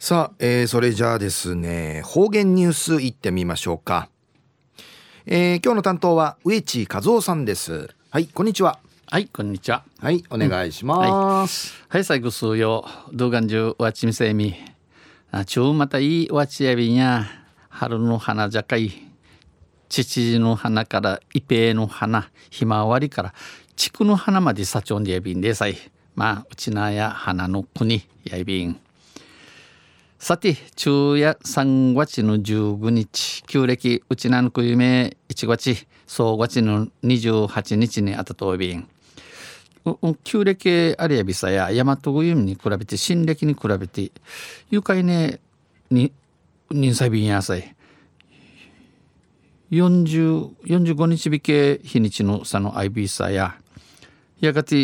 さあ、えー、それじゃあですね方言ニュースいってみましょうか、えー、今日の担当は植地和夫さんです。はいこんにちは。はいこんにちは。はいお願いします、うん、はい、はい、最後数曜動画中わちみせみ。あちゅうまたいいわちやびんや。春の花じゃかい父の花からイペの花。ひまわりから。菊の花までさちょんでやびんでさい。まあうちなや花の国やびんさて昼夜3月の15日旧暦うちなのくゆめ1月総月の28日にあたとびん。旧暦ありやびさや大和ぐゆみに比べて新暦に比べて愉快ねに人歳便やさい。45日日系日にちのさのアイビーサや。やがて、え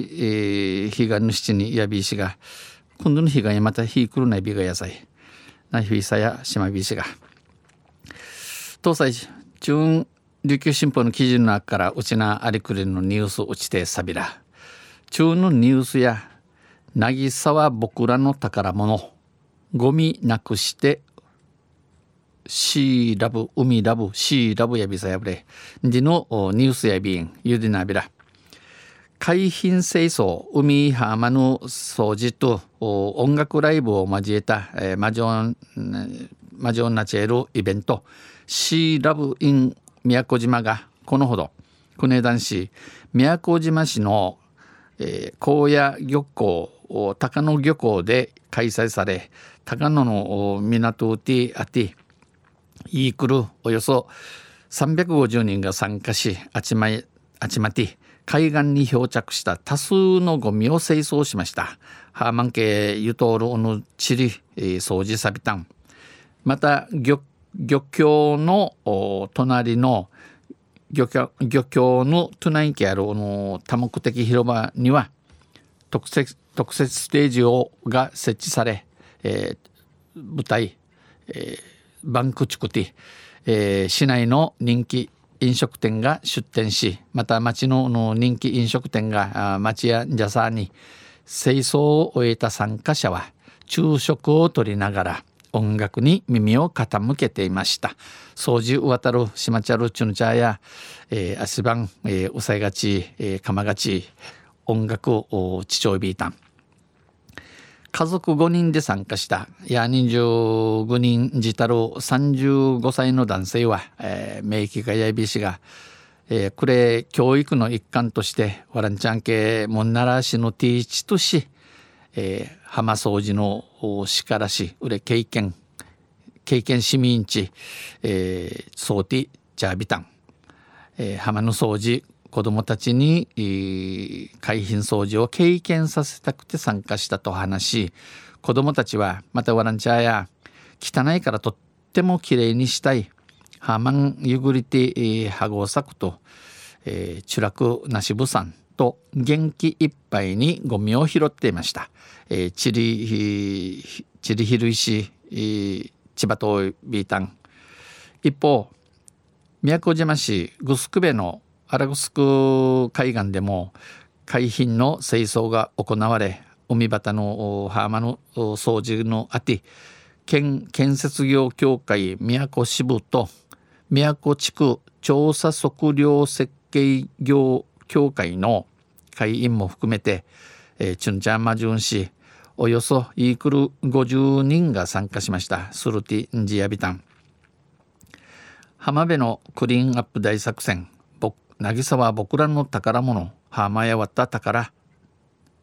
ー、日がぬしちにやびいしが今度の日がやまた日来るないびがやさい。なひさやしまびしが東西中琉球新報の記事の中からうちなありくれのニュースうちてさびら中のニュースや渚は僕らの宝物。ゴミなくしてシーラブ海ラブシーラブやびさやぶれ。でのニュースやびんゆでなびら。海浜清掃海浜の掃除と音楽ライブを交えた、えー、マジョンマジョンナチェルイベントシーラブイン宮古島がこのほど国枝男子宮古島市の、えー、高野漁港高野漁港で開催され高野の港ティアティイークルおよそ350人が参加しあちまあちまて海岸に漂着した多数のゴミを清掃しました。ハーマン系ユトールオヌチリ、えー、掃除サビタンまた漁漁協の隣の漁協漁協のトゥナインケあるの多目的広場には特設特設ステージをが設置され、えー、舞台、えー、バンクチクティ、えー、市内の人気飲食店が出店しまた町の人気飲食店が町やジャサーに清掃を終えた参加者は昼食をとりながら音楽に耳を傾けていました。掃除渡るしまちゃるチュヌチャーや、えー、足番、えー、うさいがち、えー、かまがち音楽をちちょいびいた家族5人で参加したいや25人自たる35歳の男性は、えー、名義がやいびしが、えー、これ教育の一環としてワランチャン系モンナラ市のティーチとし、えー、浜掃除のしからしうれ経験経験市民地、えー、ソーティジャービタン、えー、浜の掃除子どもたちに、海浜掃除を経験させたくて参加したと話し子どもたちはまたワランチャーや汚いからとってもきれいにしたいハーマンゆぐりてハゴサクと、えー、チュラクナシブさんと元気いっぱいにゴミを拾っていました。えー、チリチリヒルイシ千葉とビータン一方宮古島市グスクベのアラグスク海岸でも海浜の清掃が行われ海端の浜の掃除のあて県建設業協会宮古支部と宮古地区調査測量設計業協会の会員も含めて、えー、チュンチャンマジュン市およそイークル50人が参加しました。スルティンジアビタン。浜辺のクリーンアップ大作戦。渚は僕らの宝物浜やわった宝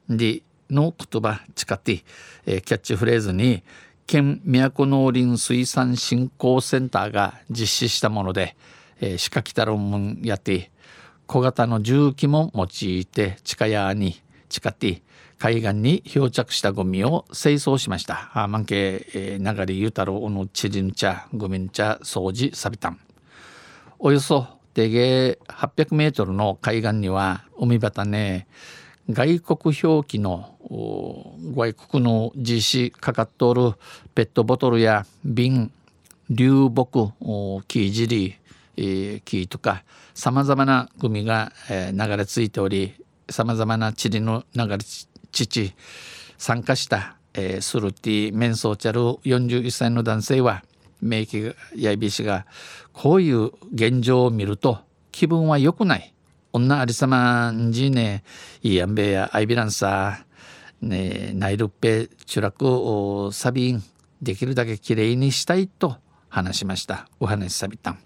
での言葉誓って、えー、キャッチフレーズに県都農林水産振興センターが実施したもので、えー、仕掛けた論文やって小型の重機も用いて地下屋に誓って海岸に漂着したゴミを清掃しました。あマンケ、えー、流れゆたろおのちりん茶、ゴミん茶、掃除、サビタン。およそでげ800メートルの海岸には海端ね外国表記の外国の字詞かかっとるペットボトルや瓶流木木尻木とかさまざまなゴミが流れ着いておりさまざまな地理の流れ地参加したえー、スルティメンソーチャル41歳の男性は名義やいびしがこういう現状を見ると気分は良くない。女ありさまんじね。いやんべやアイビランサーねナイルッペチュラクサビンできるだけきれいにしたいと話しました。お話しさびたん。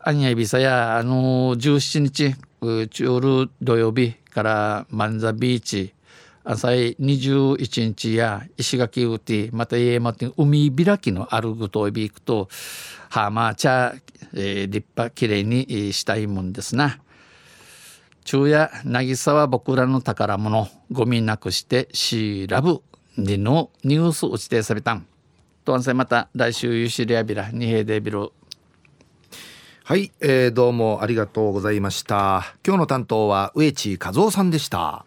アニヤイビサやあの17日チュール土曜日からマンザビーチ朝い21日や石垣うてまた家まて海開きのあるぐといびくとはまあ茶、えー、立派きれいにしたいもんですな。昼夜渚は僕らの宝物ゴミなくしてシーラブでのニュース打ちてさびたん。とんせまた来週ゆしりやびらにへでびる。はい、えー、どうもありがとうございました。今日の担当は植地和夫さんでした。